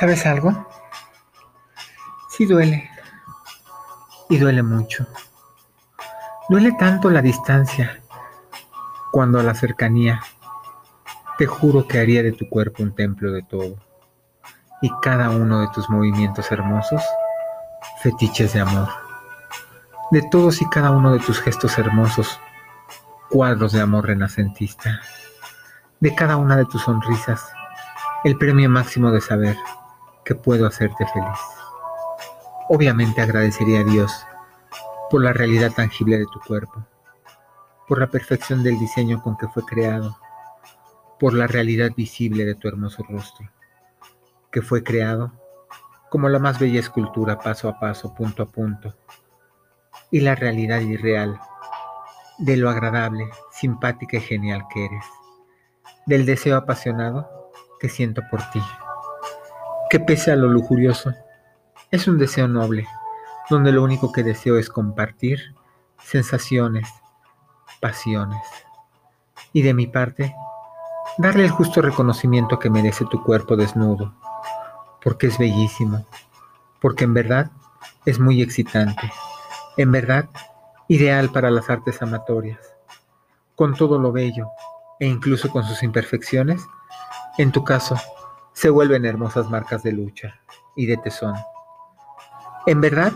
¿Sabes algo? Sí duele. Y duele mucho. Duele tanto la distancia cuando a la cercanía. Te juro que haría de tu cuerpo un templo de todo. Y cada uno de tus movimientos hermosos, fetiches de amor. De todos y cada uno de tus gestos hermosos, cuadros de amor renacentista. De cada una de tus sonrisas, el premio máximo de saber que puedo hacerte feliz. Obviamente agradecería a Dios por la realidad tangible de tu cuerpo, por la perfección del diseño con que fue creado, por la realidad visible de tu hermoso rostro, que fue creado como la más bella escultura paso a paso, punto a punto, y la realidad irreal de lo agradable, simpática y genial que eres, del deseo apasionado que siento por ti, que pese a lo lujurioso, es un deseo noble, donde lo único que deseo es compartir sensaciones, pasiones. Y de mi parte, darle el justo reconocimiento que merece tu cuerpo desnudo, porque es bellísimo, porque en verdad es muy excitante, en verdad ideal para las artes amatorias. Con todo lo bello, e incluso con sus imperfecciones, en tu caso, se vuelven hermosas marcas de lucha y de tesón. En verdad,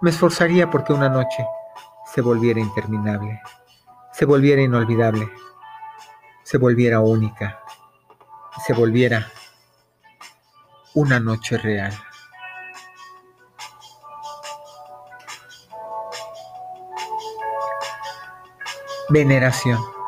me esforzaría porque una noche se volviera interminable, se volviera inolvidable, se volviera única, se volviera una noche real. Veneración.